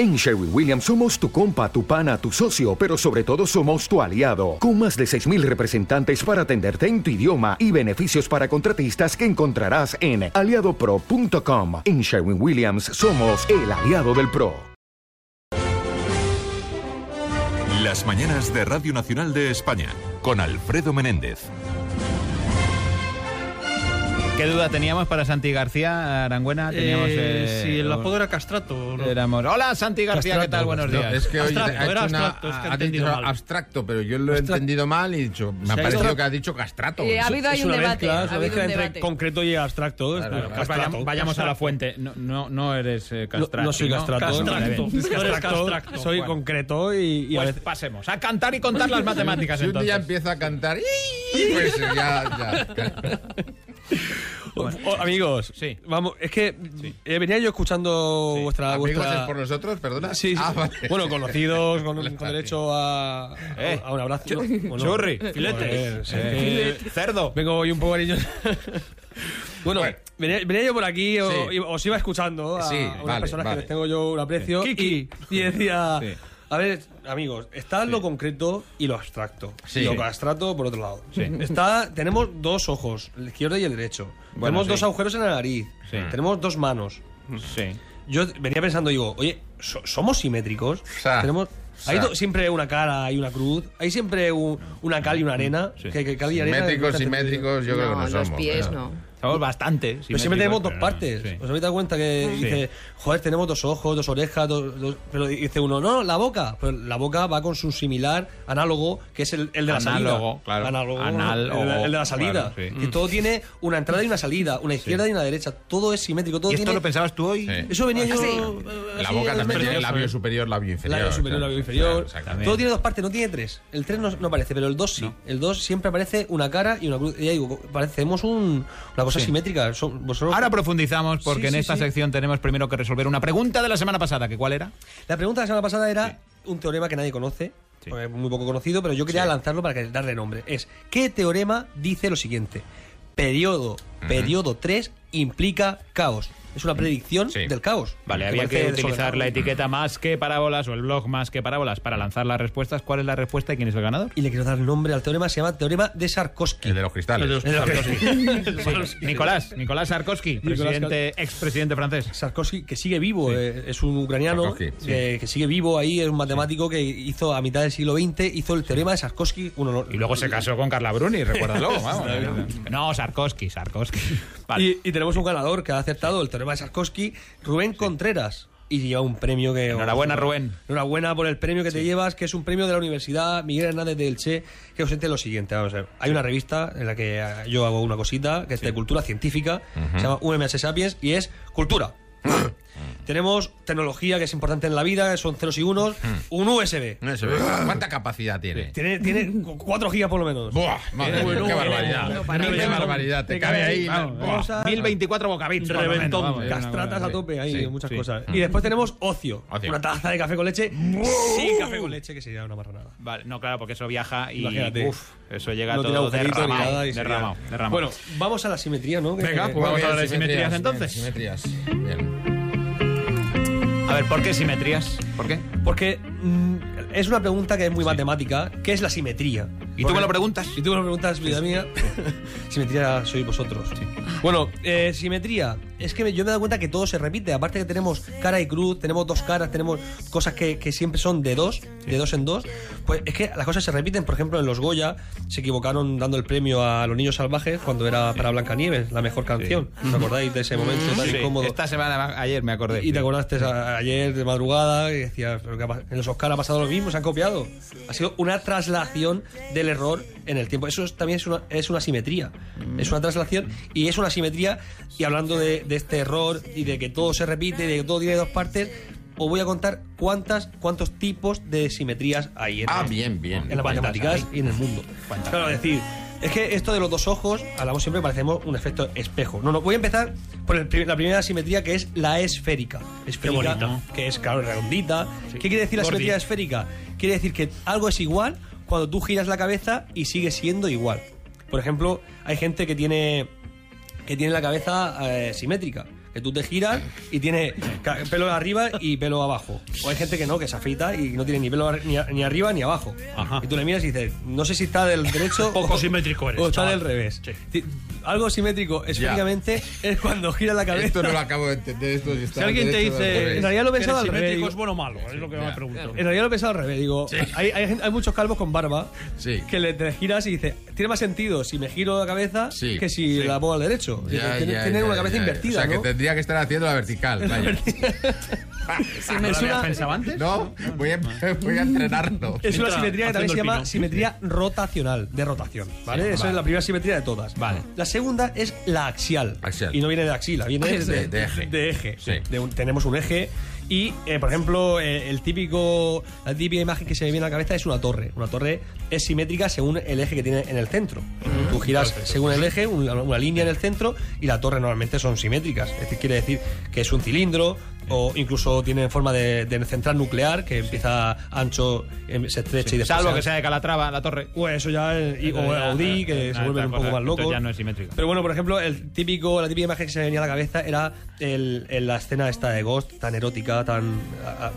En Sherwin Williams somos tu compa, tu pana, tu socio, pero sobre todo somos tu aliado, con más de 6.000 representantes para atenderte en tu idioma y beneficios para contratistas que encontrarás en aliadopro.com. En Sherwin Williams somos el aliado del PRO. Las mañanas de Radio Nacional de España, con Alfredo Menéndez. ¿Qué duda teníamos para Santi García, Arangüena? Teníamos, Eh, eh, sí, el apodo era Castrato. ¿no? Éramos, Hola Santi García, ¿qué tal? Buenos días. Es que hoy Abstracto, ha hecho una- abstracto, es que ha dicho mal. abstracto, pero yo lo he entendido mal y he dicho, me ha parecido que ha dicho castrato. Eh, ha habido ahí un debate. mezcla, ha habido un entre debate. concreto y abstracto. Claro, claro. Castrato. vayamos, vayamos a la fuente. No, no, no eres eh, No, castrato. no soy castrato. Soy concreto y, Pues pasemos a cantar y contar las matemáticas Si un día empieza a cantar, pues ya, Oh, amigos, Sí. vamos, es que eh, venía yo escuchando vuestra... Amigos vuestra... es por nosotros, perdona. Sí, sí. Ah, vale. Bueno, conocidos, con, derecho a, Eh. a un abrazo. No, bueno, Churri. Sí, Eh, cerdo. Vengo hoy un poco niño. bueno, Bueno. venía, venía yo por aquí, o- Sí. y os iba escuchando a, Sí, a unas vale, personas vale. que les tengo yo un aprecio. Kiki. Y, y decía, Sí. A ver, amigos, está lo concreto y lo abstracto. Sí. Lo abstracto por otro lado. Sí. Está, tenemos dos ojos, el izquierdo y el derecho. Bueno, tenemos dos agujeros en la nariz. Sí. Tenemos dos manos. Sí. Yo venía pensando, digo, oye, ¿so- ¿somos simétricos? sea, Tenemos. Hay sea. siempre una cara y una cruz. Hay siempre un- una cal y una arena. Sí. Que, que cal y arena. Simétricos, simétricos, yo creo que no los somos. pies pero- no. Somos bastante. Pero siempre tenemos dos no, partes. sí. ¿Os habéis dado cuenta que Sí. dice, joder, tenemos dos ojos, dos orejas, dos, dos- pero dice uno, no, la boca. Pero la boca va con su similar análogo, que es el, el de la Análogo, salida. claro. Análogo, Análogo, el, el de la salida. claro, sí. Que todo tiene una entrada y una salida, una izquierda y una derecha. Todo es simétrico. Todo ¿Y esto tiene... lo pensabas tú hoy? Sí. Eso venía yo. sí? eh, La boca también tiene labio superior, labio inferior. Labio superior, labio inferior. Claro, exactamente. Todo tiene dos partes, no tiene tres. El tres no, no aparece, pero el dos sí. El dos siempre aparece una cara y una cruz. Ya digo, parecemos un- una cosa Sí. simétrica. Son- vosotros- Ahora profundizamos porque Sí, en sí, esta sección tenemos primero que resolver una pregunta de la semana pasada, que cuál era? La pregunta de la semana pasada era un teorema que nadie conoce, muy poco conocido, pero yo quería lanzarlo para darle nombre. Es, ¿qué teorema dice lo siguiente? Periodo, periodo 3 implica caos. Es una predicción Sí. del caos. Vale, había que utilizar la etiqueta más que parábolas o el blog más que parábolas para lanzar las respuestas. ¿Cuál es la respuesta y quién es el ganador? Y le quiero dar nombre al teorema, se llama teorema de Sarkovsky. El de los cristales. Sí, Nicolás, Nicolás Sarkozy, presidente, expresidente francés. Sarkozy, que sigue vivo, eh, es un ucraniano Sarkozy, sí. que, sigue vivo ahí, es un matemático que hizo a mitad del siglo XX, hizo el teorema de Sarkozy. Uno, Y luego se casó con Carla Bruni, recuérdalo. vamos. No, Sarkozy, Sarkozy. Vale. Y, y tenemos un ganador que ha acertado el teorema de Sarkozy, Rubén Contreras. Y lleva un premio que... Enhorabuena, Rubén. Enhorabuena por el premio que te llevas, que es un premio de la Universidad Miguel Hernández de Elche, que os lo siguiente. Vamos a ver. Hay una revista en la que yo hago una cosita, que es de cultura científica, se llama UMH Sapiens, y es cultura. Tenemos tecnología que es importante en la vida, son ceros y unos, un USB. Ve. ¿Cuánta capacidad tiene? Tiene, tiene 4 gigas por lo menos. Buah, madre mía, qué barbaridad. Qué barbaridad. Te cabe ahí. Vamos, Buah. vamos a- 1024 bocabits. Reventón, vamos, castratas a tope, hay Sí, muchas sí. cosas. Y después tenemos ocio, Ocio. una taza de café con leche sin café con leche, que sería una marranada. Vale, no, claro, porque eso viaja y Imagínate. uf, eso llega no todo derramado, y derramado, derramado. Bueno, vamos a la simetría, ¿no? Venga, pues vamos a simetrías entonces. bien, Simetrías. Bien. A ver, ¿por qué simetrías? ¿Por qué? Porque mm, es una pregunta que es muy matemática. ¿Qué es la simetría? ¿Y tú me lo preguntas? Si tú me lo preguntas, vida mía, simetría sois vosotros. Bueno, eh, simetría. Es que yo me he dado cuenta que todo se repite. Aparte que tenemos cara y cruz, tenemos dos caras, tenemos cosas que, que siempre son de dos, de dos en dos. Pues es que las cosas se repiten. Por ejemplo, en los Goya se equivocaron dando el premio a Los Niños Salvajes cuando era para Blancanieves, la mejor canción. ¿Os acordáis de ese momento tan Sí, incómodo? Esta semana, ayer me acordé. Y te acordaste a- ayer de madrugada y decías, "¿Pero qué ha pas- en los Oscar ha pasado lo mismo, se han copiado. Ha sido una traslación del error en el tiempo. Eso es- también es una, es una simetría. Es una traslación y es una simetría. Y hablando de, de este error y de que todo se repite, de que todo tiene dos partes, os voy a contar cuántas, cuántos tipos de simetrías hay en, Ah, bien, bien. en las matemáticas y en el mundo. Claro, es decir, es que esto de los dos ojos, hablamos siempre, parecemos un efecto espejo. No, no, voy a empezar por el la primera simetría que es la esférica. Esférica, que es, claro, redondita. ¿Qué quiere decir la Gordi. simetría esférica? Quiere decir que algo es igual cuando tú giras la cabeza y sigue siendo igual. Por ejemplo, hay gente que tiene que tiene la cabeza eh, simétrica. Que tú te giras y tiene ca- pelo arriba y pelo abajo. O hay gente que no, que se afeita y no tiene ni pelo ar- ni, a- ni arriba ni abajo. Ajá. Y tú le miras y dices, no sé si está del derecho Poco o- simétrico eres, o está chaval. del revés. Sí. Ti- Algo simétrico esféricamente es cuando gira la cabeza. Esto no lo acabo de entender. Esto si está Si alguien te dice. En realidad lo he pensado ¿eres al revés, simétrico digo. es bueno o malo? Es lo que Ya. me pregunto. En realidad lo he pensado al revés. Digo, hay, hay, gente- hay muchos calvos con barba Sí. que le te giras y dices, tiene más sentido si me giro la cabeza Sí. que si la pongo al derecho. Ya, Tiene- ya, tienen ya, una cabeza ya. invertida, O sea, ¿no? que tendría que estar haciendo la vertical. vaya. ¿No pensado antes? Voy a, voy a entrenarlo. Es una simetría que también se llama simetría rotacional, de rotación, ¿vale? Esa vale. es la primera simetría de todas. Vale. La segunda es la axial. Axial. Y no viene de axila, viene Ah, de, de- de eje. de eje. Sí. De un- tenemos un eje y, eh, por ejemplo, eh, el típico, la típica imagen que se me viene a la cabeza es una torre. Una torre es simétrica según el eje que tiene en el centro. Tú giras según el eje, una, una línea en el centro y la torre normalmente son simétricas. Es decir, quiere decir que es un cilindro o incluso tiene forma de, de central nuclear que empieza ancho, em, se estrecha y después Salvo se que sea de Calatrava, la torre. pues eso ya, eh, y- o Ya, Audi, ya, que ya, se vuelven un poco cosa. más locos. Ya no es simétrico. Pero bueno, por ejemplo, el típico, la típica imagen que se me venía a la cabeza era el, el- la escena esta de Ghost, tan erótica, tan... a- a-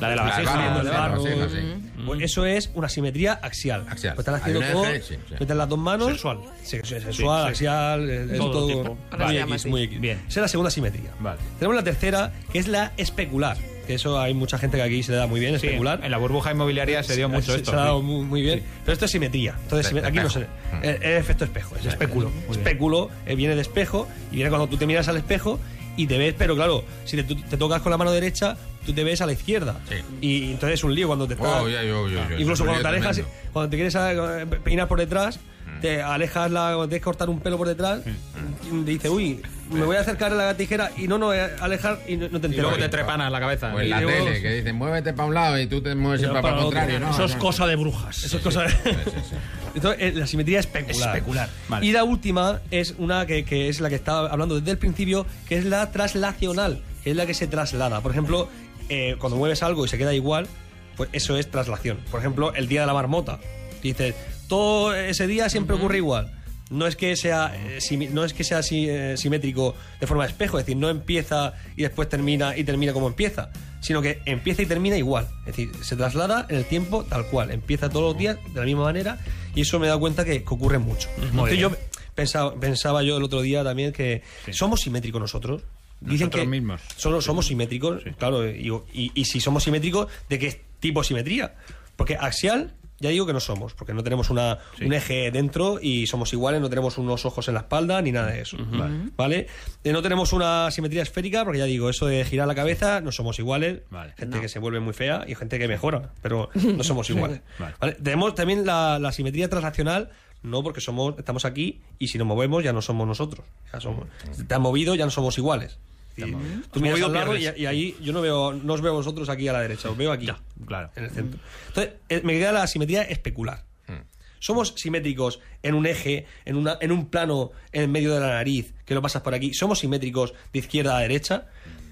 La de la La el sí, barro. sí, sí. Pues eso es una simetría axial. Axial. Pues están haciendo todo, eje, sí, sí. meten las dos manos. Sexual. Se- se- sexual, axial, es, es Todo muy X, X. Bien. Esa es la segunda simetría. Vale. Tenemos la tercera, que es la especular. Que eso hay mucha gente que aquí se le da muy bien, Sí, especular. en la burbuja inmobiliaria se dio Sí, mucho se- esto. Se ha dado muy, muy bien. Pero esto es simetría. Entonces, Espejo. aquí no se. El, el efecto espejo, es especulo. Especulo eh, viene de espejo y viene cuando tú te miras al espejo y te ves, pero claro, si te, te tocas con la mano derecha, tú te ves a la izquierda. Sí. Y entonces es un lío cuando te estás. Oh, ya, yo, yo, yo, Incluso cuando te alejas, tremendo. cuando te quieres eh, peinar por detrás, te alejas la, cuando tienes que cortar un pelo por detrás, y dice, uy, me voy a acercar a la tijera y no, no, alejar y no, no te Y enteras. luego te trepanas la cabeza. O en la tele, que dicen, muévete para un lado y tú te mueves siempre para el contrario, ¿no? Eso es No. cosa de brujas. Eso es cosa de... Entonces, eh, la simetría especular. Especular, vale. Y la última es una que, que es la que estaba hablando desde el principio, que es la traslacional, que es la que se traslada. Por ejemplo, eh, cuando mueves algo y se queda igual, pues eso es traslación. Por ejemplo, el día de la marmota. Dices, todo ese día siempre ocurre igual. No es que sea, eh, no es que sea así, eh, simétrico de forma de espejo, es decir, no empieza y después termina y termina como empieza, sino que empieza y termina igual. Es decir, se traslada en el tiempo tal cual, empieza todos los días de la misma manera y eso me he dado cuenta que, que ocurre mucho. Entonces yo pensaba, pensaba yo el otro día también que somos simétricos nosotros. Dicen Nosotros que mismos. solo somos simétricos, claro, y, y- y si somos simétricos, ¿de qué tipo de simetría? Porque axial, ya digo que no somos, porque no tenemos una, un eje dentro y somos iguales, no tenemos unos ojos en la espalda ni nada de eso. ¿Vale? Eh, no tenemos una simetría esférica, porque ya digo, eso de girar la cabeza, no somos iguales. Vale. Gente que se vuelve muy fea y gente que mejora, pero no somos iguales. Vale. ¿Vale? Tenemos también la, la simetría translacional, no porque somos, estamos aquí y si nos movemos ya no somos nosotros. Ya somos, te has movido, ya no somos iguales. Y tú miras movido, al lado y, ahí yo no veo, no os veo a vosotros aquí a la derecha, os veo aquí, claro. en el centro. Entonces, eh, me queda la simetría especular. Somos simétricos en un eje, en, una, en un plano en medio de la nariz, que lo pasas por aquí. Somos simétricos de izquierda a derecha.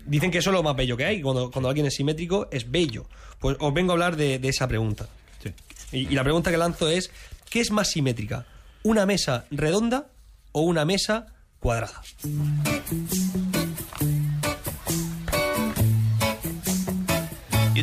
Dicen que eso es lo más bello que hay. Cuando, cuando alguien es simétrico, es bello. Pues os vengo a hablar de, de esa pregunta. Sí. Y, y la pregunta que lanzo es: ¿qué es más simétrica? ¿Una mesa redonda o una mesa cuadrada?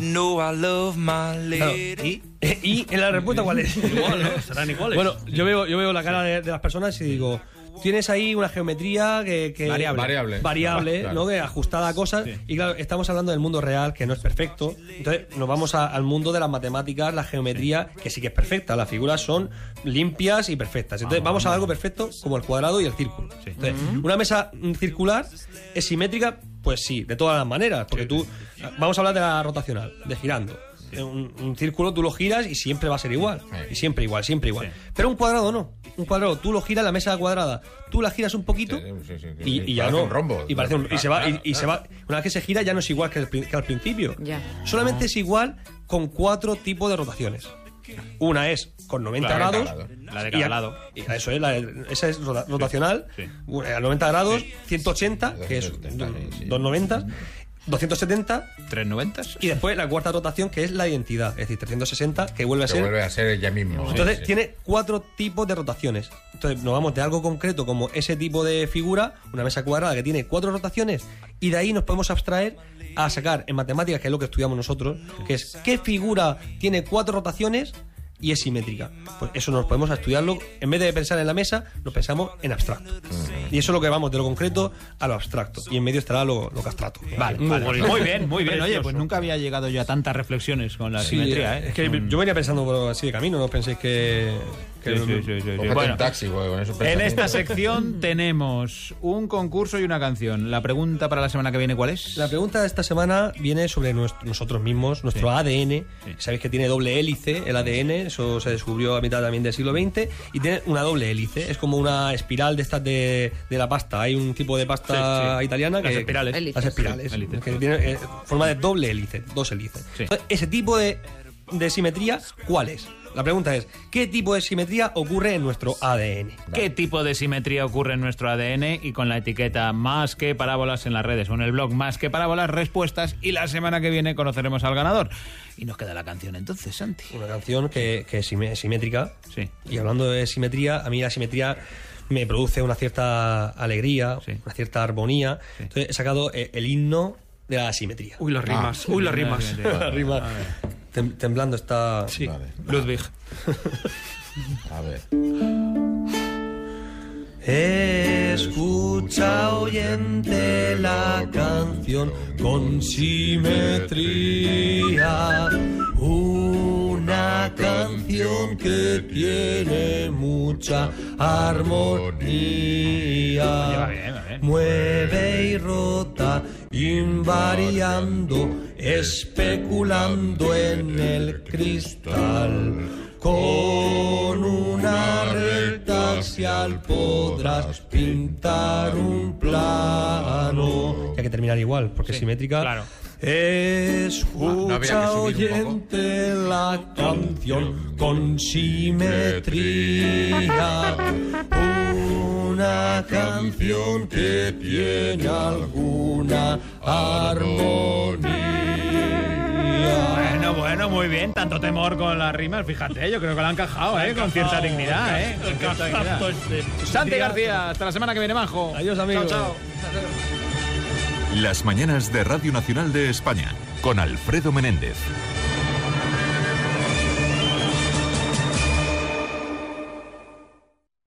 You know I love my Claro, lady. y, y en la respuesta, ¿cuál es? Igual, ¿no? Serán iguales. Bueno, yo veo, yo veo la cara de, de las personas y digo, tienes ahí una geometría que, que- Variable. Variable. variable, Claro. ¿no? Que ajustada a cosas. Y claro, estamos hablando del mundo real, que no es perfecto. Entonces, nos vamos a- al mundo de las matemáticas, la geometría, que sí que es perfecta. Las figuras son limpias y perfectas. Entonces, vamos a algo perfecto como el cuadrado y el círculo. Entonces, una mesa mm, circular es simétrica, pues sí, de todas las maneras. Porque tú, vamos a hablar de la rotacional, de girando. Un, un círculo tú lo giras y siempre va a ser igual. Y siempre igual, siempre igual. Pero un cuadrado no. Un cuadrado, tú lo giras, la mesa cuadrada, tú la giras un poquito Sí, sí, sí, sí. y, y ya no. un rombo. Y, parece un- y se va, y, y se va. Una vez que se gira ya no es igual que, el prin- que al principio. Ya. Solamente es igual con cuatro tipos de rotaciones. Una es con 90 Claro, grados. claro. La de cada lado. y Eso es, la- esa es rota- rotacional. sí. A 90 grados, 180, que es 270, sí, sí. 290. 270 390. y después la cuarta rotación que es la identidad, es decir, 360 que vuelve a Que ser vuelve a ser ella mismo. Entonces Sí, sí. tiene cuatro tipos de rotaciones. Entonces nos vamos de algo concreto como ese tipo de figura, una mesa cuadrada que tiene cuatro rotaciones, y de ahí nos podemos abstraer a sacar en matemáticas, que es lo que estudiamos nosotros, que es qué figura tiene cuatro rotaciones y es simétrica. Pues eso nos podemos estudiarlo, en vez de pensar en la mesa, lo pensamos en abstracto. Y eso es lo que vamos de lo concreto a lo abstracto. Y en medio estará lo, lo castrato. Vale, vale. Muy bien, muy bien. Oye, pues nunca había llegado yo a tantas reflexiones con la Sí, simetría, ¿eh? es que yo venía pensando así de camino, no penséis que... que Sí, sí, sí, sí, sí. Cógete Bueno, un taxi, güey, con esos en esta sección tenemos un concurso y una canción. La pregunta para la semana que viene, ¿cuál es? La pregunta de esta semana viene sobre nuestro- nosotros mismos, nuestro ADN. Sabéis que tiene doble hélice el ADN, eso se descubrió a mitad también del siglo XX, y tiene una doble hélice. Es como una espiral de estas de, de la pasta. Hay un tipo de pasta Sí, sí. italiana Las que. espirales. Las espirales. Sí, hélices. que tiene eh, forma de doble hélice, dos hélices. Sí. Entonces, ese tipo de, de simetría, ¿cuál es? La pregunta es: ¿qué tipo de simetría ocurre en nuestro ADN? ¿Qué tipo de simetría ocurre en nuestro ADN? Y con la etiqueta más que parábolas en las redes o en el blog más que parábolas, respuestas. Y la semana que viene conoceremos al ganador. Y nos queda la canción entonces, Santi. Una canción que, que es simétrica. Sí. Y hablando de simetría, a mí la simetría me produce una cierta alegría, Sí. una cierta armonía. Entonces he sacado eh, el himno de la simetría. Uy, las rimas. Uy, las rimas. La rima. Tem- temblando está. Sí. Vale. Ludwig. A ver. Escucha oyente la canción con simetría. Una canción que tiene mucha armonía. Mueve y rota, invariando, especulando en el cristal. Con una recta axial podrás pintar un plano. Ya que terminar igual, porque es simétrica. claro. Escucha oyente la canción con simetría. Una canción que tiene alguna armonía. Muy bien. Tanto temor con las rimas. Fíjate, yo creo que lo han encajado, ¿eh? Con cierta dignidad, ¿eh? Con cierta dignidad. Santi García, hasta la semana que viene, Manjo. Adiós, amigos. Chao, chao. Las mañanas de Radio Nacional de España con Alfredo Menéndez.